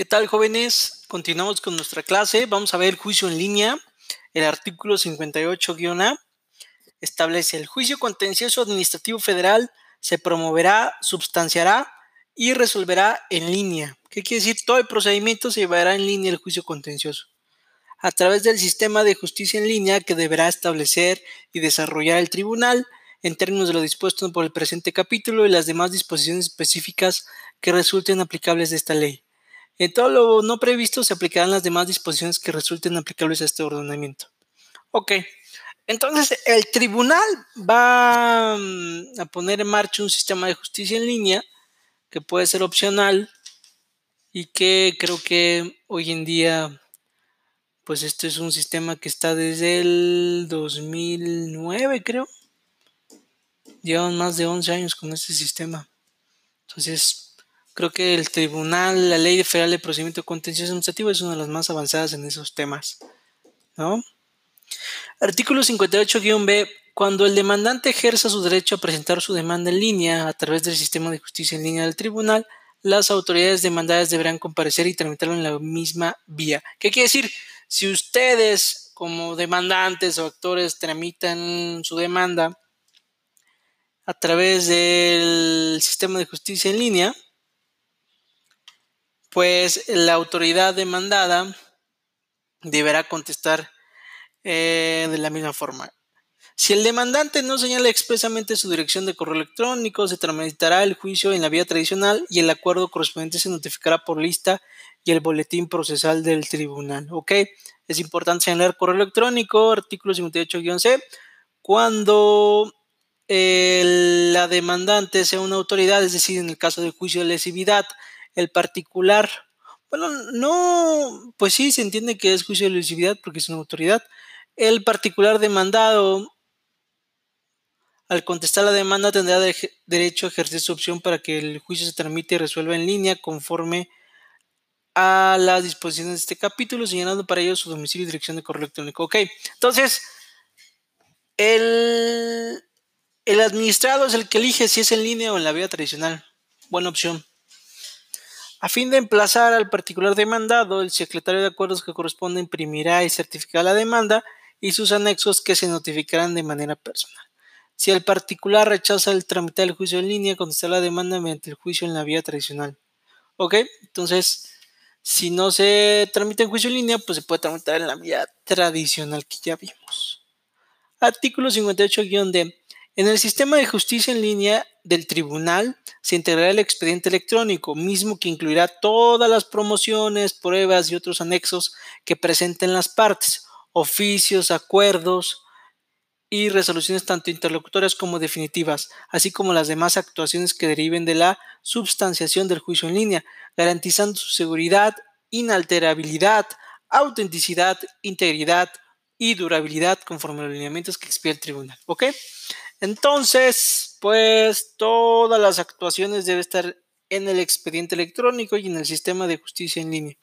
¿Qué tal jóvenes? Continuamos con nuestra clase. Vamos a ver el juicio en línea. El artículo 58-A establece el juicio contencioso administrativo federal se promoverá, substanciará y resolverá en línea. ¿Qué quiere decir? Todo el procedimiento se llevará en línea el juicio contencioso a través del sistema de justicia en línea que deberá establecer y desarrollar el tribunal en términos de lo dispuesto por el presente capítulo y las demás disposiciones específicas que resulten aplicables de esta ley. En todo lo no previsto se aplicarán las demás disposiciones que resulten aplicables a este ordenamiento. Ok, entonces el tribunal va mm, a poner en marcha un sistema de justicia en línea que puede ser opcional y que creo que hoy en día pues este es un sistema que está desde el 2009 creo llevan más de 11 años con este sistema. Entonces, creo que el tribunal, la ley federal de procedimiento contencioso administrativo es una de las más avanzadas en esos temas. ¿No? Artículo 58-B. Cuando el demandante ejerza su derecho a presentar su demanda en línea a través del sistema de justicia en línea del tribunal, las autoridades demandadas deberán comparecer y tramitarlo en la misma vía. ¿Qué quiere decir? Si ustedes, como demandantes o actores, tramitan su demanda a través del sistema de justicia en línea, pues la autoridad demandada deberá contestar eh, de la misma forma. Si el demandante no señala expresamente su dirección de correo electrónico, se tramitará el juicio en la vía tradicional y el acuerdo correspondiente se notificará por lista y el boletín procesal del tribunal. ¿Ok? Es importante señalar correo electrónico, artículo 58-C. Cuando la demandante sea una autoridad, es decir, en el caso del juicio de lesividad, el particular, bueno, no, pues sí, se entiende que es juicio de lesividad porque es una autoridad. El particular demandado, al contestar la demanda, tendrá derecho a ejercer su opción para que el juicio se tramite y resuelva en línea conforme a las disposiciones de este capítulo, señalando para ello su domicilio y dirección de correo electrónico. Ok, entonces, el el administrado es el que elige si es en línea o en la vía tradicional. Buena opción. A fin de emplazar al particular demandado, el secretario de acuerdos que corresponde imprimirá y certificará la demanda y sus anexos que se notificarán de manera personal. Si el particular rechaza el tramitar el juicio en línea, contestará la demanda mediante el juicio en la vía tradicional. ¿Ok? Entonces, si no se tramita en juicio en línea, pues se puede tramitar en la vía tradicional que ya vimos. Artículo 58-D. En el sistema de justicia en línea del tribunal se integrará el expediente electrónico, mismo que incluirá todas las promociones, pruebas y otros anexos que presenten las partes, oficios, acuerdos y resoluciones tanto interlocutorias como definitivas, así como las demás actuaciones que deriven de la substanciación del juicio en línea, garantizando su seguridad, inalterabilidad, autenticidad, integridad y durabilidad conforme a los lineamientos que expide el tribunal. ¿Ok? Entonces, pues todas las actuaciones deben estar en el expediente electrónico y en el sistema de justicia en línea.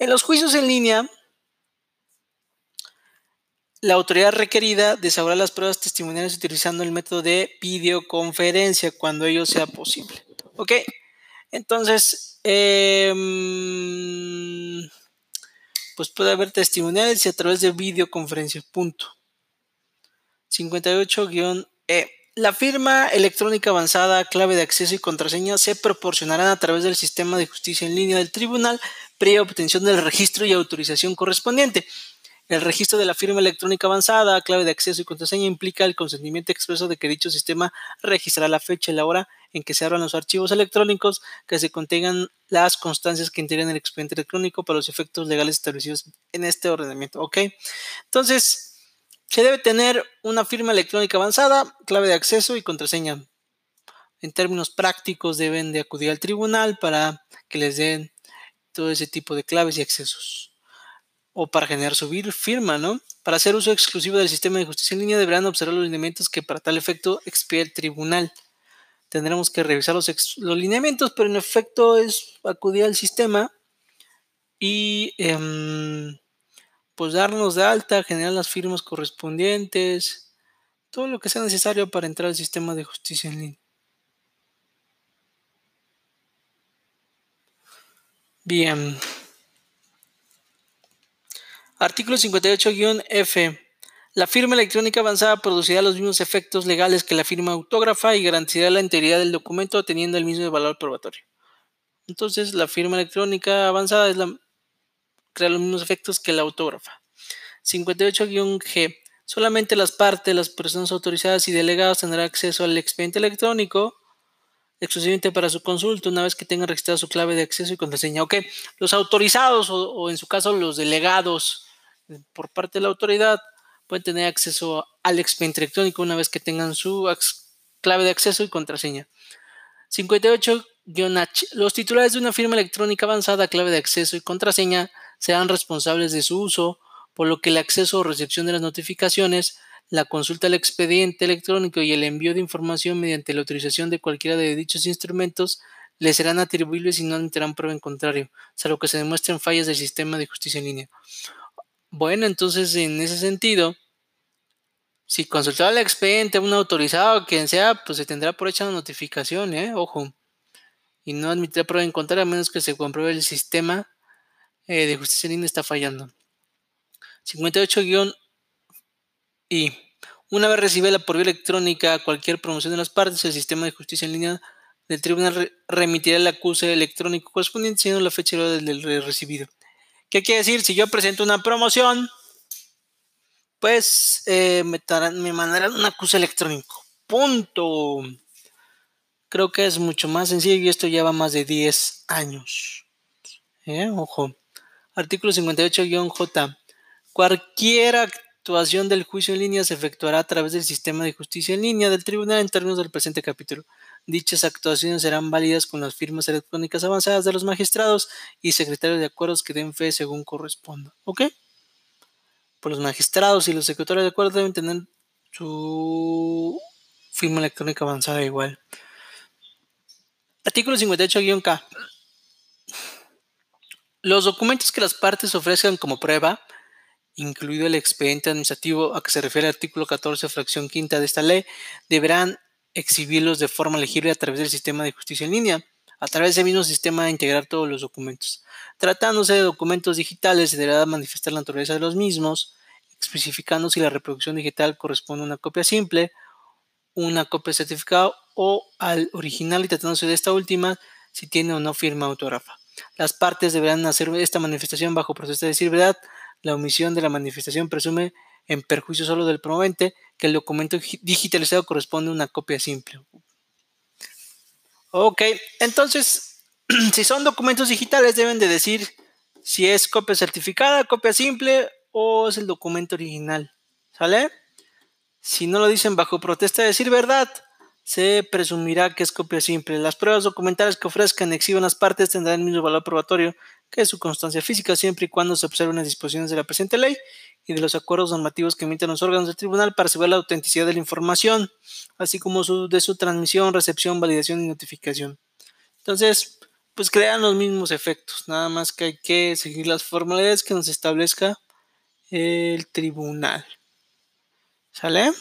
En los juicios en línea, la autoridad requerida desahogará las pruebas testimoniales utilizando el método de videoconferencia cuando ello sea posible. ¿Ok? Entonces, em, pues puede haber testimoniales y a través de videoconferencia. Punto. 58- eh, la firma electrónica avanzada, clave de acceso y contraseña se proporcionarán a través del sistema de justicia en línea del tribunal previa obtención del registro y autorización correspondiente. El registro de la firma electrónica avanzada, clave de acceso y contraseña implica el consentimiento expreso de que dicho sistema registrará la fecha y la hora en que se abran los archivos electrónicos que se contengan las constancias que integran el expediente electrónico para los efectos legales establecidos en este ordenamiento. ¿Ok? Entonces, se debe tener una firma electrónica avanzada, clave de acceso y contraseña. En términos prácticos deben de acudir al tribunal para que les den todo ese tipo de claves y accesos. O para generar su firma, ¿no? Para hacer uso exclusivo del sistema de justicia en línea deberán observar los lineamientos que para tal efecto expide el tribunal. Tendremos que revisar los, lineamientos, pero en efecto es acudir al sistema y... Em, pues darnos de alta, generar las firmas correspondientes, todo lo que sea necesario para entrar al sistema de justicia en línea. Bien. Artículo 58-F. La firma electrónica avanzada producirá los mismos efectos legales que la firma autógrafa y garantizará la integridad del documento teniendo el mismo valor probatorio. Entonces, la firma electrónica avanzada crea los mismos efectos que la autógrafa. 58-G. Solamente las partes, las personas autorizadas y delegados tendrán acceso al expediente electrónico exclusivamente para su consulta una vez que tengan registrado su clave de acceso y contraseña. Ok, los autorizados o en su caso los delegados por parte de la autoridad pueden tener acceso al expediente electrónico una vez que tengan su clave de acceso y contraseña. 58-H. Los titulares de una firma electrónica avanzada, clave de acceso y contraseña serán responsables de su uso, por lo que el acceso o recepción de las notificaciones, la consulta del expediente electrónico y el envío de información mediante la utilización de cualquiera de dichos instrumentos les serán atribuibles y no admitirán prueba en contrario, salvo que se demuestren fallas del sistema de justicia en línea. Bueno, entonces en ese sentido, si consultar al expediente, un autorizado quien sea, pues se tendrá por hecha la notificación, ¿eh? Ojo. Y no admitirá prueba en contra a menos que se compruebe el sistema eh, de justicia en línea está fallando. 58-I. Una vez recibida por vía electrónica cualquier promoción de las partes, el sistema de justicia en línea del tribunal remitirá el acuse electrónico correspondiente siendo la fecha del recibido. ¿Qué quiere decir? Si yo presento una promoción, pues eh, me, mandarán un acuse electrónico. Punto. Creo que es mucho más sencillo y esto lleva más de 10 años. ¿Eh? Ojo. Artículo 58-J. Cualquier actuación del juicio en línea se efectuará a través del sistema de justicia en línea del tribunal en términos del presente capítulo. Dichas actuaciones serán válidas con las firmas electrónicas avanzadas de los magistrados y secretarios de acuerdos que den fe según corresponda. ¿Ok? Por los magistrados y los secretarios de acuerdos deben tener su firma electrónica avanzada igual. Artículo 58-K. Los documentos que las partes ofrezcan como prueba, incluido el expediente administrativo a que se refiere el artículo 14, fracción quinta de esta ley, deberán exhibirlos de forma legible a través del sistema de justicia en línea. A través del mismo sistema de integrar todos los documentos. Tratándose de documentos digitales, se deberá manifestar la naturaleza de los mismos, especificando si la reproducción digital corresponde a una copia simple, una copia certificada o al original y tratándose de esta última, si tiene o no firma autógrafa. Las partes deberán hacer esta manifestación bajo proceso de decir verdad. La omisión de la manifestación presume en perjuicio solo del promovente que el documento digitalizado corresponde a una copia simple. Ok, entonces, si son documentos digitales deben de decir si es copia certificada, copia simple o es el documento original. ¿Sale? Si no lo dicen bajo protesta de decir verdad, se presumirá que es copia simple. Las pruebas documentales que ofrezcan y las partes tendrán el mismo valor probatorio que su constancia física siempre y cuando se observen las disposiciones de la presente ley y de los acuerdos normativos que emiten los órganos del tribunal para asegurar la autenticidad de la información, así como de su transmisión, recepción, validación y notificación. Entonces, pues crean los mismos efectos, nada más que hay que seguir las formalidades que nos establezca el tribunal. ¿Sale?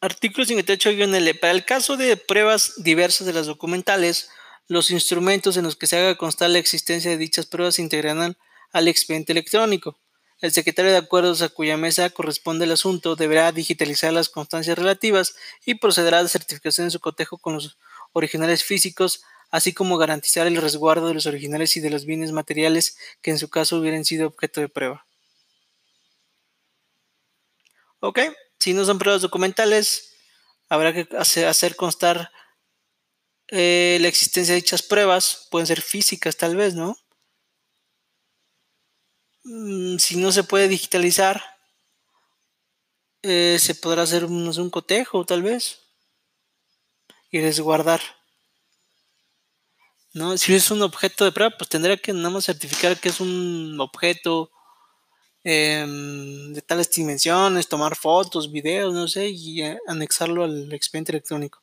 Artículo 58-L. Para el caso de pruebas diversas de las documentales, los instrumentos en los que se haga constar la existencia de dichas pruebas se integrarán al expediente electrónico. El secretario de acuerdos a cuya mesa corresponde el asunto deberá digitalizar las constancias relativas y procederá a la certificación de su cotejo con los originales físicos, así como garantizar el resguardo de los originales y de los bienes materiales que en su caso hubieran sido objeto de prueba. Ok, si no son pruebas documentales, habrá que hacer constar eh, la existencia de dichas pruebas. Pueden ser físicas tal vez, ¿no? Mm, si no se puede digitalizar, eh, se podrá hacer un, cotejo tal vez y resguardar. ¿no? Si es un objeto de prueba, pues tendría que nada más certificar que es un objeto Em, de tales dimensiones, tomar fotos, videos, no sé, y eh, anexarlo al expediente electrónico.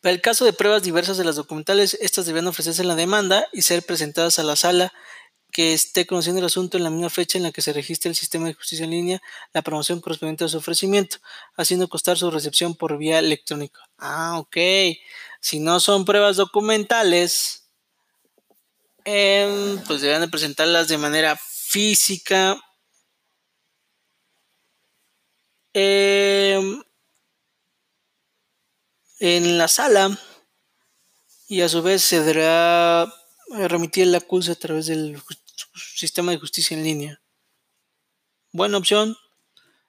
Para el caso de pruebas diversas de las documentales, estas deben ofrecerse en la demanda y ser presentadas a la sala que esté conociendo el asunto en la misma fecha en la que se registre el sistema de justicia en línea la promoción correspondiente a su ofrecimiento, haciendo costar su recepción por vía electrónica. Ah, ok. Si no son pruebas documentales, em, pues deberán de presentarlas de manera física. Em, en la sala y a su vez se deberá remitir la acusa a través del sistema de justicia en línea. Buena opción.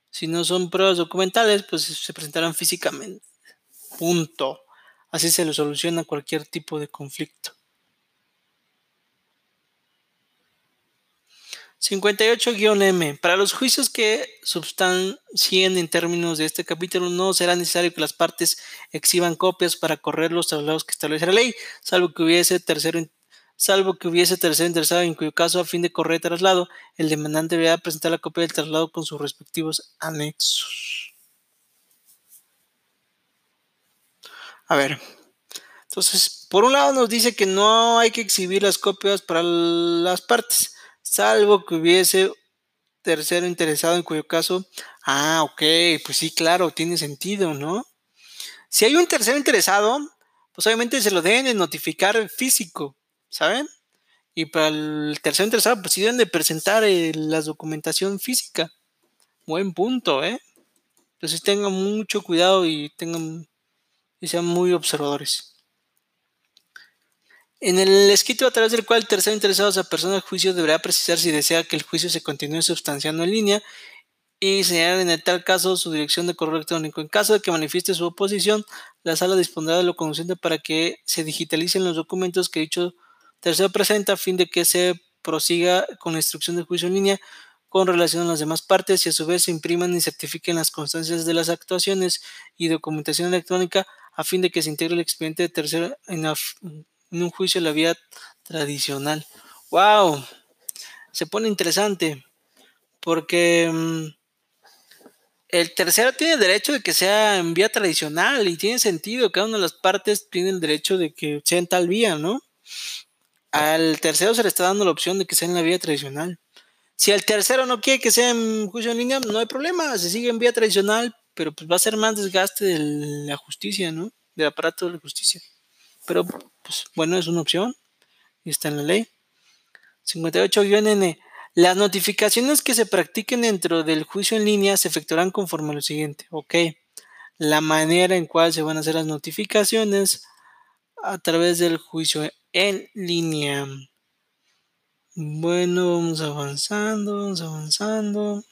Si no son pruebas documentales, pues se presentarán físicamente. Punto. Así se lo soluciona cualquier tipo de conflicto. 58-M. Para los juicios que substancien en términos de este capítulo, no será necesario que las partes exhiban copias para correr los traslados que establece la ley, salvo que hubiese tercero salvo que hubiese tercero interesado, en cuyo caso, a fin de correr traslado, el demandante deberá presentar la copia del traslado con sus respectivos anexos. A ver, entonces, por un lado nos dice que no hay que exhibir las copias para las partes, salvo que hubiese tercero interesado, en cuyo caso, ah, ok, pues sí, claro, tiene sentido, ¿no? Si hay un tercero interesado, pues obviamente se lo deben de notificar físico, ¿saben? Y para el tercer interesado, pues sí deben de presentar eh, la documentación física. Buen punto, ¿eh? Entonces tengan mucho cuidado y tengan y sean muy observadores. En el escrito a través del cual el tercero interesado, esa persona del juicio, deberá precisar si desea que el juicio se continúe sustanciando en línea y señalar en el tal caso su dirección de correo electrónico. En caso de que manifieste su oposición, la sala dispondrá de lo conducente para que se digitalicen los documentos que dicho Tercero, presenta a fin de que se prosiga con la instrucción de juicio en línea con relación a las demás partes y a su vez se impriman y certifiquen las constancias de las actuaciones y documentación electrónica a fin de que se integre el expediente de tercero en, un juicio de la vía tradicional. ¡Wow! Se pone interesante porque mm, el tercero tiene derecho de que sea en vía tradicional y tiene sentido, cada una de las partes tiene el derecho de que sea en tal vía, ¿no? Al tercero se le está dando la opción de que sea en la vía tradicional. Si el tercero no quiere que sea en juicio en línea, no hay problema, se sigue en vía tradicional, pero pues va a ser más desgaste de la justicia, ¿no? Del aparato de la justicia. Pero, pues bueno, es una opción y está en la ley. 58-N. Las notificaciones que se practiquen dentro del juicio en línea se efectuarán conforme a lo siguiente. Ok. La manera en cual se van a hacer las notificaciones a través del juicio en línea. Bueno, vamos avanzando, vamos avanzando.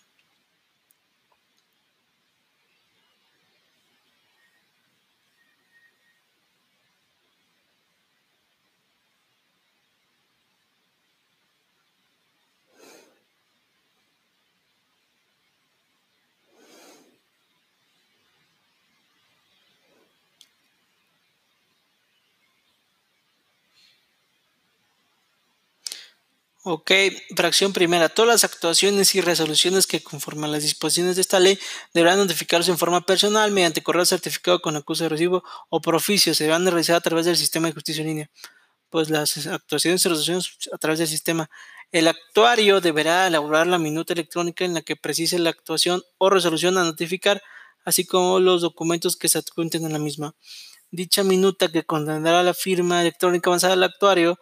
Ok, fracción primera. Todas las actuaciones y resoluciones que conforman las disposiciones de esta ley deberán notificarse en forma personal mediante correo certificado con acusa de recibo o por oficio. Se deberán realizar a través del sistema de justicia en línea. Pues las actuaciones y resoluciones a través del sistema. El actuario deberá elaborar la minuta electrónica en la que precise la actuación o resolución a notificar, así como los documentos que se adjunten en la misma. Dicha minuta que contendrá la firma electrónica avanzada del actuario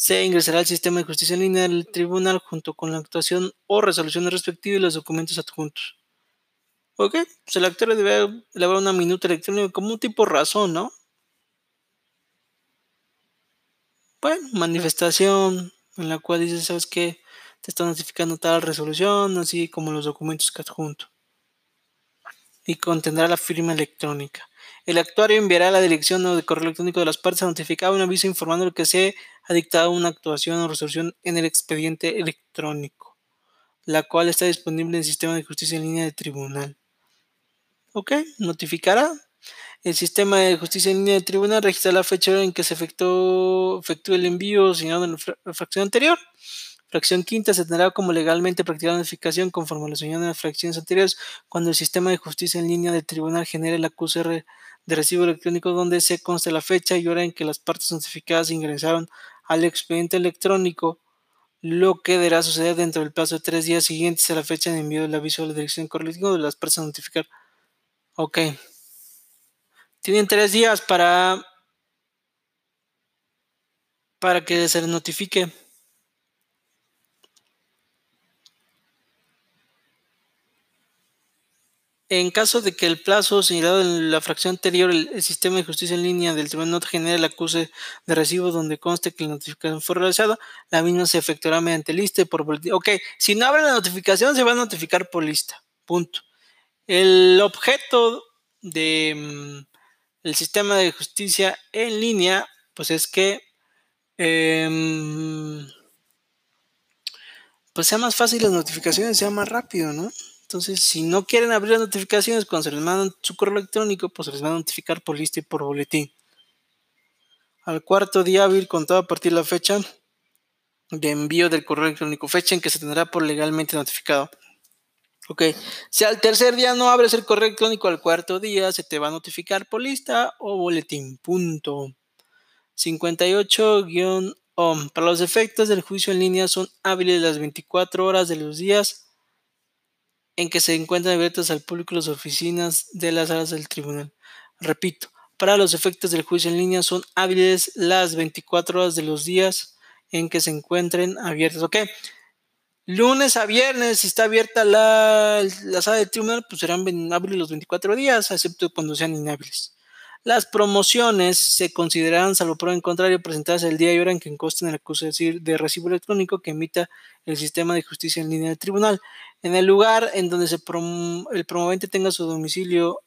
se ingresará al sistema de justicia en línea del tribunal junto con la actuación o resolución respectiva y los documentos adjuntos. Ok, pues el actor debe elaborar una minuta electrónica como un tipo razón, ¿no? Bueno, manifestación en la cual dice, ¿sabes qué? Te está notificando tal resolución, así como los documentos que adjunto. Y contendrá la firma electrónica. El actuario enviará a la dirección o de correo electrónico de las partes a notificar un aviso informando que se ha dictado una actuación o resolución en el expediente electrónico, la cual está disponible en el sistema de justicia en línea de tribunal. Ok, notificará. El sistema de justicia en línea de tribunal registra la fecha en que se efectuó, el envío señalado en la fracción anterior. Fracción quinta se tendrá como legalmente practicada notificación conforme a lo señalado en las fracciones anteriores cuando el sistema de justicia en línea de tribunal genere la acuse de recibo electrónico donde se conste la fecha y hora en que las partes notificadas ingresaron al expediente electrónico lo que deberá suceder dentro del plazo de tres días siguientes a la fecha de envío del aviso a la dirección correspondiente de las personas a notificar. Ok. Tienen tres días para para que se les notifique. En caso de que el plazo señalado en la fracción anterior, el, sistema de justicia en línea del tribunal no genere el acuse de recibo donde conste que la notificación fue realizada, la misma se efectuará mediante lista y por boletín. Ok, si no abre la notificación, se va a notificar por lista. Punto. El objeto de mm, sistema de justicia en línea, pues es que em, pues sea más fácil las notificaciones, sea más rápido, ¿no? Entonces, si no quieren abrir las notificaciones cuando se les mandan su correo electrónico, pues se les va a notificar por lista y por boletín. Al cuarto día hábil contado a partir de la fecha de envío del correo electrónico, fecha en que se tendrá por legalmente notificado. Ok, si al tercer día no abres el correo electrónico, al cuarto día se te va a notificar por lista o boletín. Punto. 58-OM. Para los efectos del juicio en línea son hábiles las 24 horas de los días en que se encuentran abiertas al público las oficinas de las salas del tribunal. Repito, para los efectos del juicio en línea son hábiles las 24 horas de los días en que se encuentren abiertas. Ok, lunes a viernes, si está abierta la, sala del tribunal, pues serán hábiles los 24 días, excepto cuando sean inhábiles. Las promociones se considerarán, salvo por el contrario, presentadas el día y hora en que consten el acuse de recibo electrónico que emita el sistema de justicia en línea del tribunal. En el lugar en donde se el promovente tenga su domicilio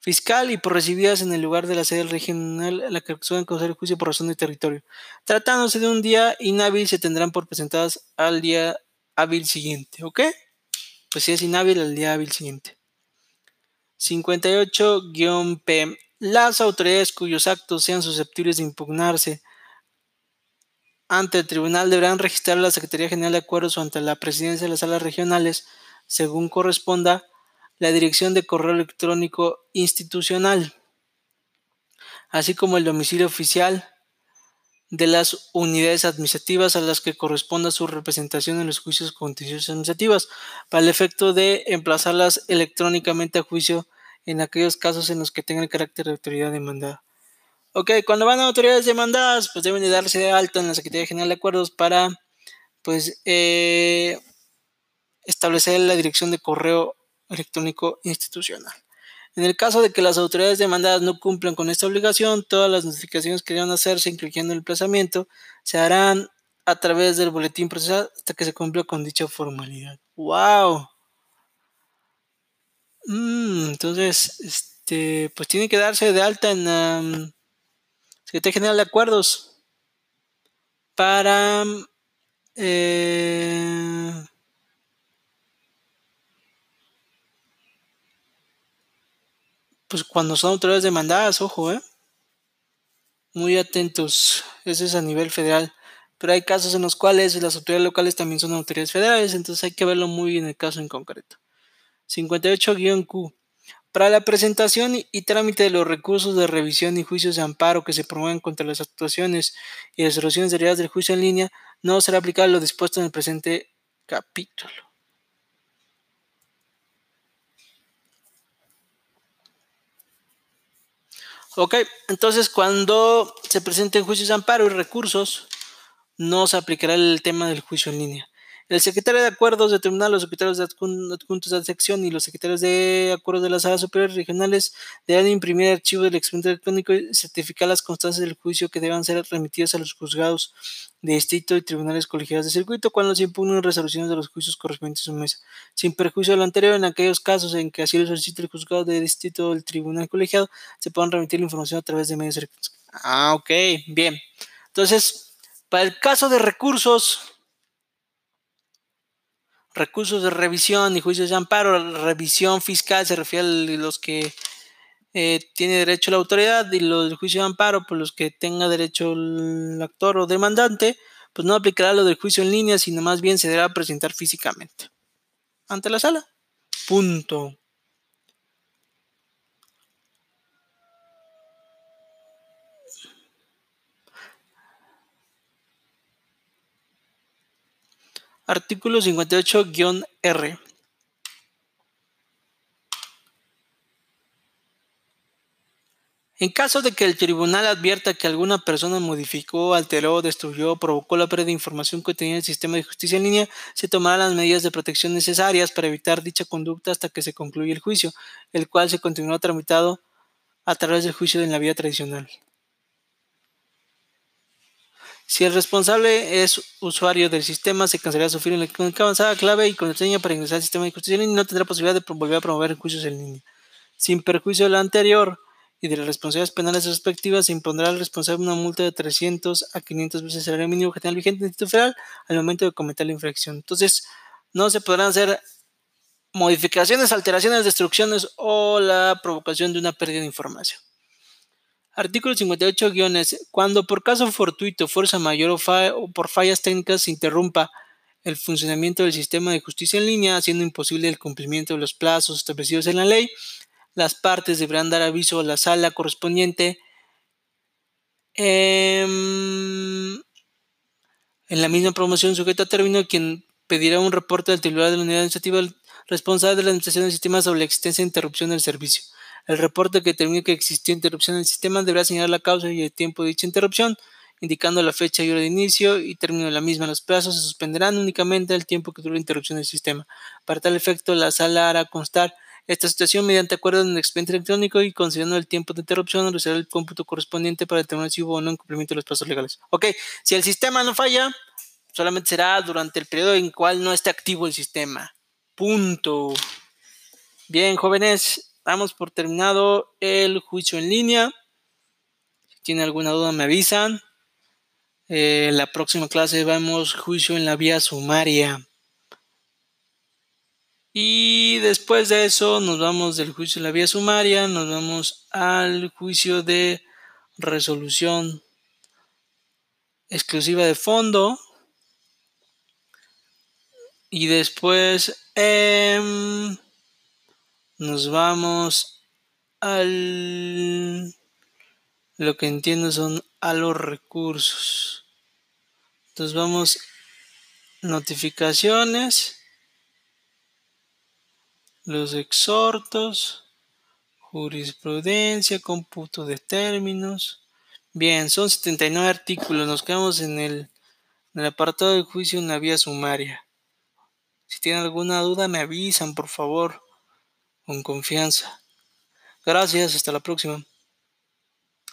fiscal y por recibidas en el lugar de la sede regional la que suelen causar el juicio por razón de territorio. Tratándose de un día inhábil, se tendrán por presentadas al día hábil siguiente, ¿ok? Pues si es inhábil, al día hábil siguiente. 58-P. Las autoridades cuyos actos sean susceptibles de impugnarse ante el tribunal deberán registrar a la Secretaría General de Acuerdos o ante la presidencia de las salas regionales, según corresponda, la dirección de correo electrónico institucional, así como el domicilio oficial de las unidades administrativas a las que corresponda su representación en los juicios contenciosos administrativos, para el efecto de emplazarlas electrónicamente a juicio en aquellos casos en los que tengan el carácter de autoridad demandada. Ok, cuando van a autoridades demandadas, pues deben de darse de alta en la Secretaría General de Acuerdos para, pues, eh, establecer la dirección de correo electrónico institucional. En el caso de que las autoridades demandadas no cumplan con esta obligación, todas las notificaciones que deban hacerse, incluyendo el emplazamiento, se harán a través del boletín procesal hasta que se cumpla con dicha formalidad. ¡Wow! Mm, entonces, este, pues tiene que darse de alta en la Secretaría General de Acuerdos para eh, pues cuando son autoridades demandadas, ojo, eh. Muy atentos. Ese es a nivel federal. Pero hay casos en los cuales las autoridades locales también son autoridades federales, entonces hay que verlo muy en el caso en concreto. 58-Q. Para la presentación y trámite de los recursos de revisión y juicios de amparo que se promuevan contra las actuaciones y resoluciones derivadas del juicio en línea, no será aplicable lo dispuesto en el presente capítulo. Ok, entonces cuando se presenten juicios de amparo y recursos, no se aplicará el tema del juicio en línea. El secretario de acuerdos de tribunal, los secretarios de adjuntos de sección y los secretarios de acuerdos de las salas superiores regionales deberán imprimir archivos del expediente electrónico y certificar las constancias del juicio que deban ser remitidas a los juzgados de distrito y tribunales colegiados de circuito cuando se impugnen resoluciones de los juicios correspondientes a su mesa. Sin perjuicio de lo anterior, en aquellos casos en que así lo solicite el juzgado de distrito o el tribunal colegiado, se puedan remitir la información a través de medios electrónicos. Ah, ok, bien. Entonces, para el caso de recursos, recursos de revisión y juicios de amparo. revisión fiscal se refiere a los que eh, tiene derecho la autoridad y los del juicio de amparo, por pues los que tenga derecho el actor o demandante, pues no aplicará lo del juicio en línea, sino más bien se deberá presentar físicamente ante la sala. Punto. Artículo 58-R. En caso de que el tribunal advierta que alguna persona modificó, alteró, destruyó o provocó la pérdida de información contenida en el sistema de justicia en línea, se tomarán las medidas de protección necesarias para evitar dicha conducta hasta que se concluya el juicio, el cual se continuará tramitado a través del juicio en la vía tradicional. Si el responsable es usuario del sistema, se cancelará su firma electrónica avanzada, clave y contraseña para ingresar al sistema de línea y no tendrá posibilidad de volver a promover juicios en línea. Sin perjuicio de lo anterior, y de las responsabilidades penales respectivas se impondrá al responsable una multa de 300 a 500 veces el salario mínimo general vigente en el Federal al momento de cometer la infracción. Entonces, no se podrán hacer modificaciones, alteraciones, destrucciones o la provocación de una pérdida de información. Artículo 58 guiones. Cuando por caso fortuito, fuerza mayor o, por fallas técnicas se interrumpa el funcionamiento del sistema de justicia en línea, haciendo imposible el cumplimiento de los plazos establecidos en la ley, las partes deberán dar aviso a la sala correspondiente em, en la misma promoción sujeta a término quien pedirá un reporte al titular de la unidad administrativa responsable de la administración del sistema sobre la existencia de interrupción del servicio. El reporte que determine que existió interrupción del sistema deberá señalar la causa y el tiempo de dicha interrupción, indicando la fecha y hora de inicio y término de la misma. Los plazos se suspenderán únicamente el tiempo que dure la interrupción del sistema. Para tal efecto, la sala hará constar esta situación mediante acuerdo en el expediente electrónico y considerando el tiempo de interrupción, realizará el cómputo correspondiente para determinar si hubo o no incumplimiento de los plazos legales. Ok, si el sistema no falla, solamente será durante el periodo en cual no esté activo el sistema. Punto. Bien, jóvenes, damos por terminado el juicio en línea. Si tienen alguna duda, me avisan. Eh, en la próxima clase vemos juicio en la vía sumaria. Y después de eso nos vamos del juicio de la vía sumaria, nos vamos al juicio de resolución exclusiva de fondo. Y después em, nos vamos al... Lo que entiendo son a los recursos. Entonces vamos notificaciones los exhortos, jurisprudencia, cómputo de términos. Bien, son 79 artículos. Nos quedamos en el, en el apartado de juicio en la vía sumaria. Si tienen alguna duda, me avisan, por favor, con confianza. Gracias, hasta la próxima.